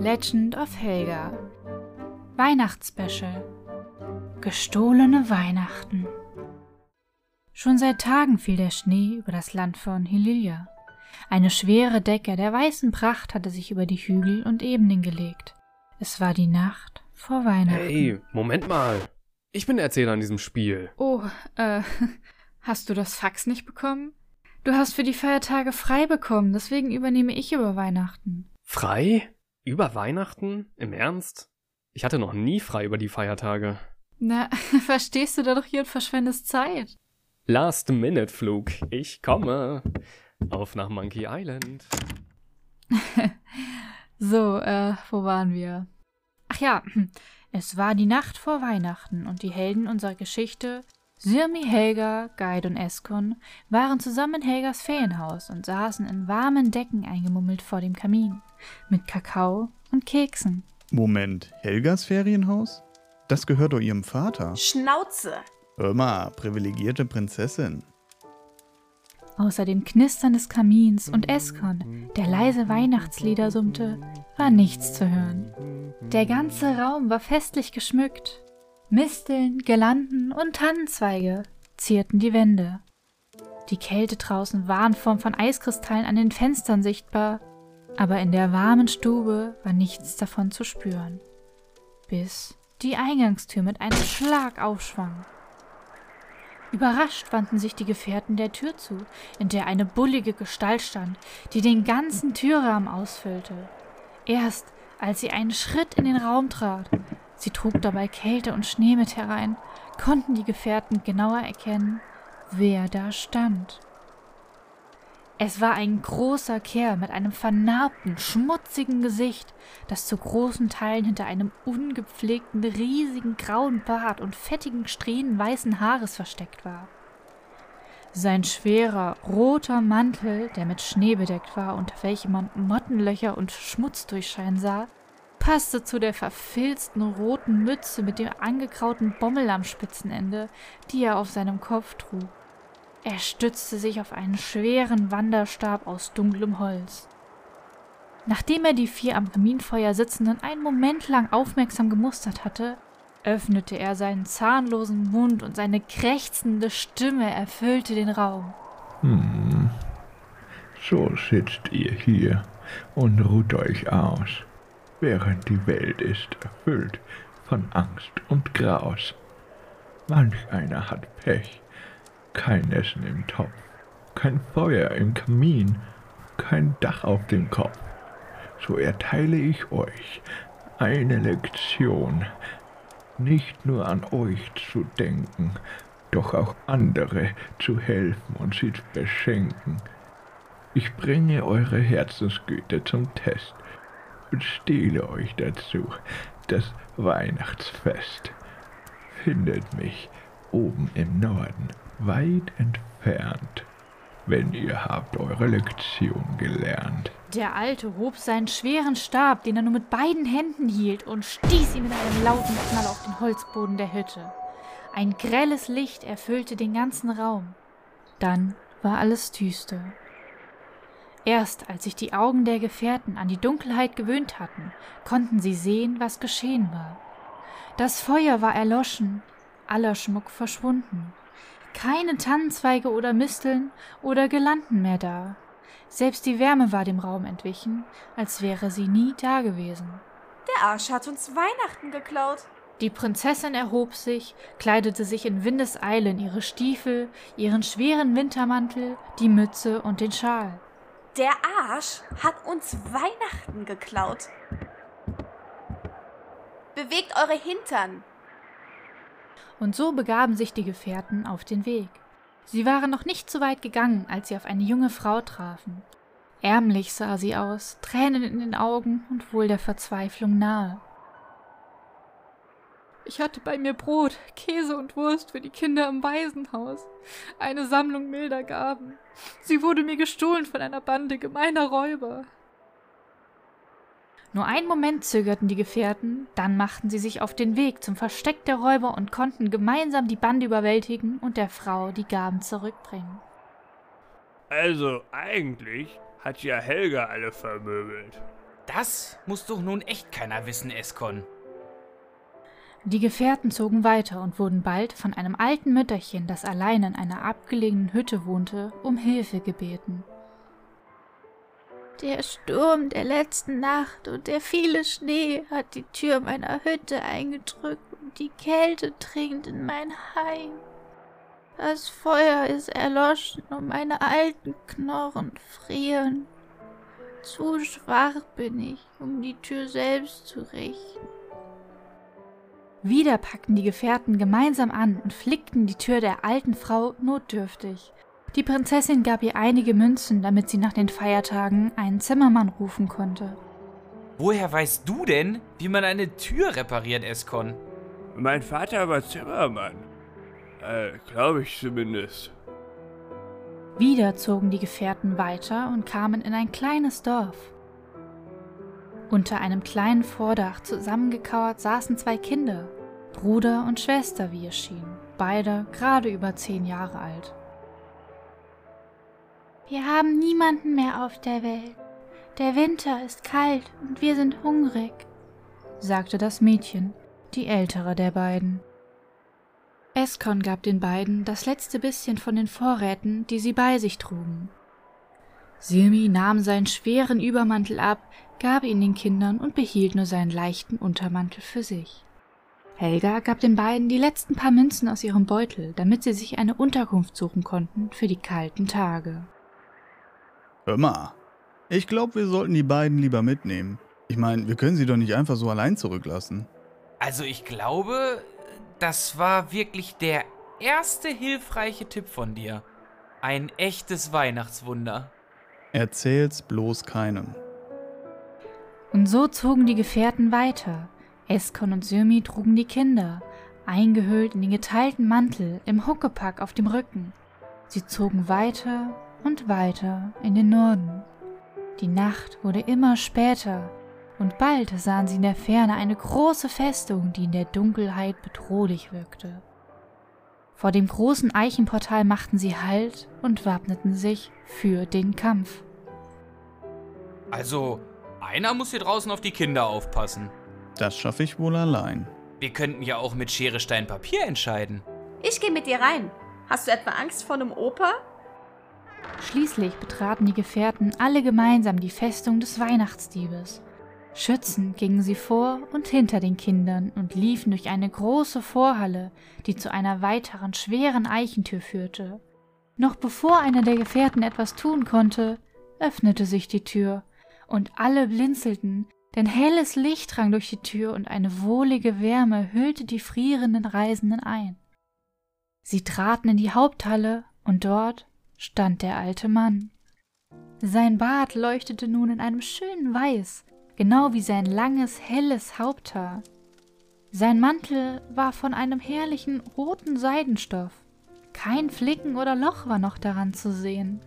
Legend of Helga. Weihnachtsspecial. Gestohlene Weihnachten. Schon seit Tagen fiel der Schnee über das Land von Helilia. Eine schwere Decke der weißen Pracht hatte sich über die Hügel und Ebenen gelegt. Es war die Nacht vor Weihnachten. Hey, Moment mal. Ich bin der Erzähler an diesem Spiel. Oh, äh, hast du das Fax nicht bekommen? Du hast für die Feiertage frei bekommen, deswegen übernehme ich über Weihnachten. Frei? Über Weihnachten? Im Ernst? Ich hatte noch nie frei über die Feiertage. Na, verstehst du da doch hier und verschwendest Zeit. Last-Minute-Flug. Ich komme. Auf nach Monkey Island. so, äh, wo waren wir? Ach ja, es war die Nacht vor Weihnachten und die Helden unserer Geschichte, Sirmi, Helga, Guide und Eskon, waren zusammen in Helgas Ferienhaus und saßen in warmen Decken eingemummelt vor dem Kamin, mit Kakao und Keksen. Moment, Helgas Ferienhaus? Das gehört doch ihrem Vater. Schnauze! Hör mal, privilegierte Prinzessin. Außer dem Knistern des Kamins und Eskon, der leise Weihnachtslieder summte, war nichts zu hören. Der ganze Raum war festlich geschmückt. Misteln, Girlanden und Tannenzweige zierten die Wände. Die Kälte draußen war in Form von Eiskristallen an den Fenstern sichtbar, aber in der warmen Stube war nichts davon zu spüren. Bis die Eingangstür mit einem Schlag aufschwang. Überrascht wandten sich die Gefährten der Tür zu, in der eine bullige Gestalt stand, die den ganzen Türrahmen ausfüllte. Erst als sie einen Schritt in den Raum trat, sie trug dabei Kälte und Schnee mit herein, konnten die Gefährten genauer erkennen, wer da stand. Es war ein großer Kerl mit einem vernarbten, schmutzigen Gesicht, das zu großen Teilen hinter einem ungepflegten, riesigen grauen Bart und fettigen Strähnen weißen Haares versteckt war. Sein schwerer, roter Mantel, der mit Schnee bedeckt war, unter welchem man Mottenlöcher und Schmutz durchscheinen sah, passte zu der verfilzten roten Mütze mit dem angekrauten Bommel am Spitzenende, die er auf seinem Kopf trug. Er stützte sich auf einen schweren Wanderstab aus dunklem Holz. Nachdem er die vier am Kaminfeuer sitzenden einen Moment lang aufmerksam gemustert hatte, öffnete er seinen zahnlosen Mund und seine krächzende Stimme erfüllte den Raum. Hm. So sitzt ihr hier und ruht euch aus, während die Welt ist erfüllt von Angst und Graus. Manch einer hat Pech kein Essen im Topf, kein Feuer im Kamin, kein Dach auf dem Kopf. So erteile ich euch eine Lektion, nicht nur an euch zu denken, doch auch andere zu helfen und sie zu beschenken. Ich bringe eure Herzensgüte zum Test und stehle euch dazu das Weihnachtsfest. Findet mich oben im Norden weit entfernt, wenn ihr habt eure Lektion gelernt. Der Alte hob seinen schweren Stab, den er nur mit beiden Händen hielt, und stieß ihn mit einem lauten Knall auf den Holzboden der Hütte. Ein grelles Licht erfüllte den ganzen Raum. Dann war alles düster. Erst als sich die Augen der Gefährten an die Dunkelheit gewöhnt hatten, konnten sie sehen, was geschehen war. Das Feuer war erloschen, aller Schmuck verschwunden. Keine Tannenzweige oder Misteln oder Girlanden mehr da. Selbst die Wärme war dem Raum entwichen, als wäre sie nie dagewesen. Der Arsch hat uns Weihnachten geklaut. Die Prinzessin erhob sich, kleidete sich in Windeseile in ihre Stiefel, ihren schweren Wintermantel, die Mütze und den Schal. Der Arsch hat uns Weihnachten geklaut. Bewegt eure Hintern. Und so begaben sich die Gefährten auf den Weg. Sie waren noch nicht so weit gegangen, als sie auf eine junge Frau trafen. Ärmlich sah sie aus, Tränen in den Augen und wohl der Verzweiflung nahe. Ich hatte bei mir Brot, Käse und Wurst für die Kinder im Waisenhaus, eine Sammlung milder Gaben. Sie wurde mir gestohlen von einer Bande gemeiner Räuber. Nur einen Moment zögerten die Gefährten, dann machten sie sich auf den Weg zum Versteck der Räuber und konnten gemeinsam die Bande überwältigen und der Frau die Gaben zurückbringen. Also eigentlich hat ja Helga alle vermöbelt. Das muss doch nun echt keiner wissen, Eskon. Die Gefährten zogen weiter und wurden bald von einem alten Mütterchen, das allein in einer abgelegenen Hütte wohnte, um Hilfe gebeten. Der Sturm der letzten Nacht und der viele Schnee hat die Tür meiner Hütte eingedrückt und die Kälte dringt in mein Heim. Das Feuer ist erloschen und meine alten Knochen frieren. Zu schwach bin ich, um die Tür selbst zu richten. Wieder packten die Gefährten gemeinsam an und flickten die Tür der alten Frau notdürftig. Die Prinzessin gab ihr einige Münzen, damit sie nach den Feiertagen einen Zimmermann rufen konnte. Woher weißt du denn, wie man eine Tür repariert, Eskon? Mein Vater war Zimmermann. Äh, glaube ich zumindest. Wieder zogen die Gefährten weiter und kamen in ein kleines Dorf. Unter einem kleinen Vordach zusammengekauert saßen zwei Kinder, Bruder und Schwester, wie es schien, beide gerade über zehn Jahre alt. Wir haben niemanden mehr auf der Welt. Der Winter ist kalt und wir sind hungrig, sagte das Mädchen, die ältere der beiden. Eskon gab den beiden das letzte bisschen von den Vorräten, die sie bei sich trugen. Sirmi nahm seinen schweren Übermantel ab, gab ihn den Kindern und behielt nur seinen leichten Untermantel für sich. Helga gab den beiden die letzten paar Münzen aus ihrem Beutel, damit sie sich eine Unterkunft suchen konnten für die kalten Tage. Hör mal, ich glaube, wir sollten die beiden lieber mitnehmen. Ich meine, wir können sie doch nicht einfach so allein zurücklassen. Also ich glaube, das war wirklich der erste hilfreiche Tipp von dir. Ein echtes Weihnachtswunder. Erzähl's bloß keinem. Und so zogen die Gefährten weiter. Eskon und Sirmi trugen die Kinder, eingehüllt in den geteilten Mantel im Huckepack auf dem Rücken. Sie zogen weiter und weiter in den Norden. Die Nacht wurde immer später, und bald sahen sie in der Ferne eine große Festung, die in der Dunkelheit bedrohlich wirkte. Vor dem großen Eichenportal machten sie Halt und wappneten sich für den Kampf. Also, einer muss hier draußen auf die Kinder aufpassen. Das schaffe ich wohl allein. Wir könnten ja auch mit Schere, Stein, Papier entscheiden. Ich gehe mit dir rein. Hast du etwa Angst vor einem Opa? Schließlich betraten die Gefährten alle gemeinsam die Festung des Weihnachtsdiebes. Schützend gingen sie vor und hinter den Kindern und liefen durch eine große Vorhalle, die zu einer weiteren schweren Eichentür führte. Noch bevor einer der Gefährten etwas tun konnte, öffnete sich die Tür, und alle blinzelten, denn helles Licht drang durch die Tür und eine wohlige Wärme hüllte die frierenden Reisenden ein. Sie traten in die Haupthalle, und dort stand der alte Mann. Sein Bart leuchtete nun in einem schönen Weiß, genau wie sein langes, helles Haupthaar. Sein Mantel war von einem herrlichen roten Seidenstoff. Kein Flicken oder Loch war noch daran zu sehen.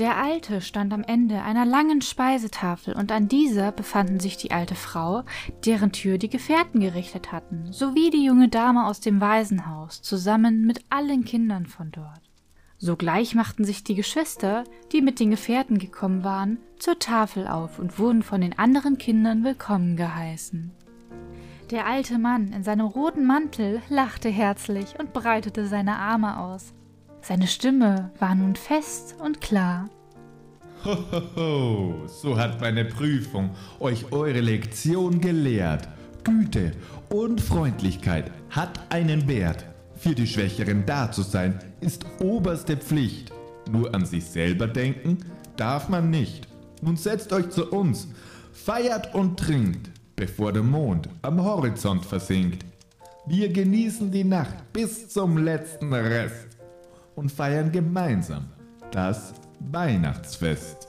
Der Alte stand am Ende einer langen Speisetafel und an dieser befanden sich die alte Frau, deren Tür die Gefährten gerichtet hatten, sowie die junge Dame aus dem Waisenhaus, zusammen mit allen Kindern von dort. Sogleich machten sich die Geschwister, die mit den Gefährten gekommen waren, zur Tafel auf und wurden von den anderen Kindern willkommen geheißen. Der alte Mann in seinem roten Mantel lachte herzlich und breitete seine Arme aus. Seine Stimme war nun fest und klar. Hohoho, so hat meine Prüfung euch eure Lektion gelehrt. Güte und Freundlichkeit hat einen Wert. Für die Schwächeren da zu sein, ist oberste Pflicht. Nur an sich selber denken darf man nicht. Nun setzt euch zu uns, feiert und trinkt, bevor der Mond am Horizont versinkt. Wir genießen die Nacht bis zum letzten Rest und feiern gemeinsam das Weihnachtsfest.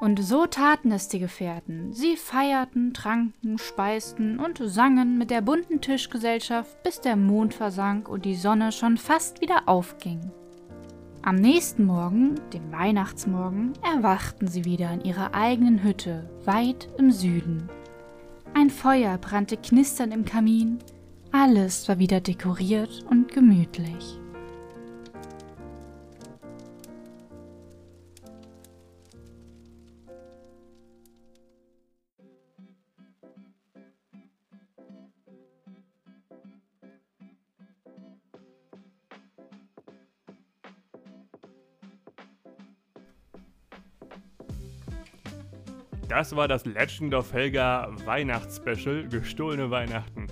Und so taten es die Gefährten. Sie feierten, tranken, speisten und sangen mit der bunten Tischgesellschaft, bis der Mond versank und die Sonne schon fast wieder aufging. Am nächsten Morgen, dem Weihnachtsmorgen, erwachten sie wieder in ihrer eigenen Hütte, weit im Süden. Ein Feuer brannte knisternd im Kamin, alles war wieder dekoriert und gemütlich. Das war das Legend of Helga Weihnachtsspecial, gestohlene Weihnachten.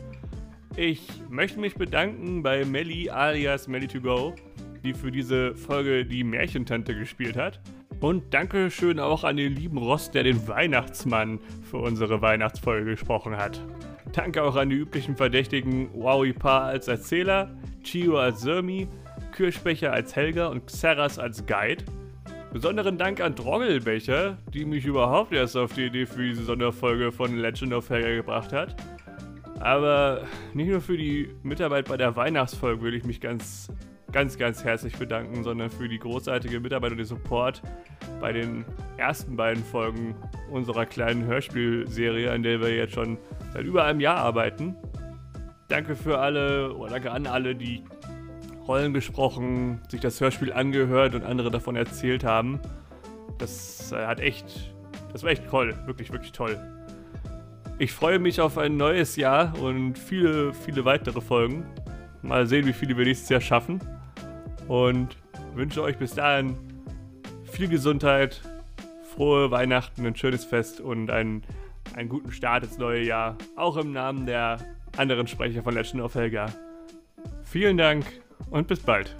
Ich möchte mich bedanken bei Melly alias Melly2Go, die für diese Folge die Märchentante gespielt hat. Und Dankeschön auch an den lieben Ross, der den Weihnachtsmann für unsere Weihnachtsfolge gesprochen hat. Danke auch an die üblichen Verdächtigen Wowie Pa als Erzähler, Chio als Sirmi, Kirschbecher als Helga und Xeras als Guide. Besonderen Dank an Droggelbecher, die mich überhaupt erst auf die Idee für diese Sonderfolge von Legend of Helga gebracht hat. Aber nicht nur für die Mitarbeit bei der Weihnachtsfolge will ich mich ganz, ganz, ganz herzlich bedanken, sondern für die großartige Mitarbeit und den Support bei den ersten beiden Folgen unserer kleinen Hörspielserie, an der wir jetzt schon seit über einem Jahr arbeiten. Danke für alle, oder danke an alle, die Rollen gesprochen, sich das Hörspiel angehört und andere davon erzählt haben. Das äh, hat echt, das war echt toll, wirklich, wirklich toll. Ich freue mich auf ein neues Jahr und viele, viele weitere Folgen. Mal sehen, wie viele wir nächstes Jahr schaffen. Und wünsche euch bis dahin viel Gesundheit, frohe Weihnachten, ein schönes Fest und einen, einen guten Start ins neue Jahr. Auch im Namen der anderen Sprecher von Legend of Helga. Vielen Dank und bis bald.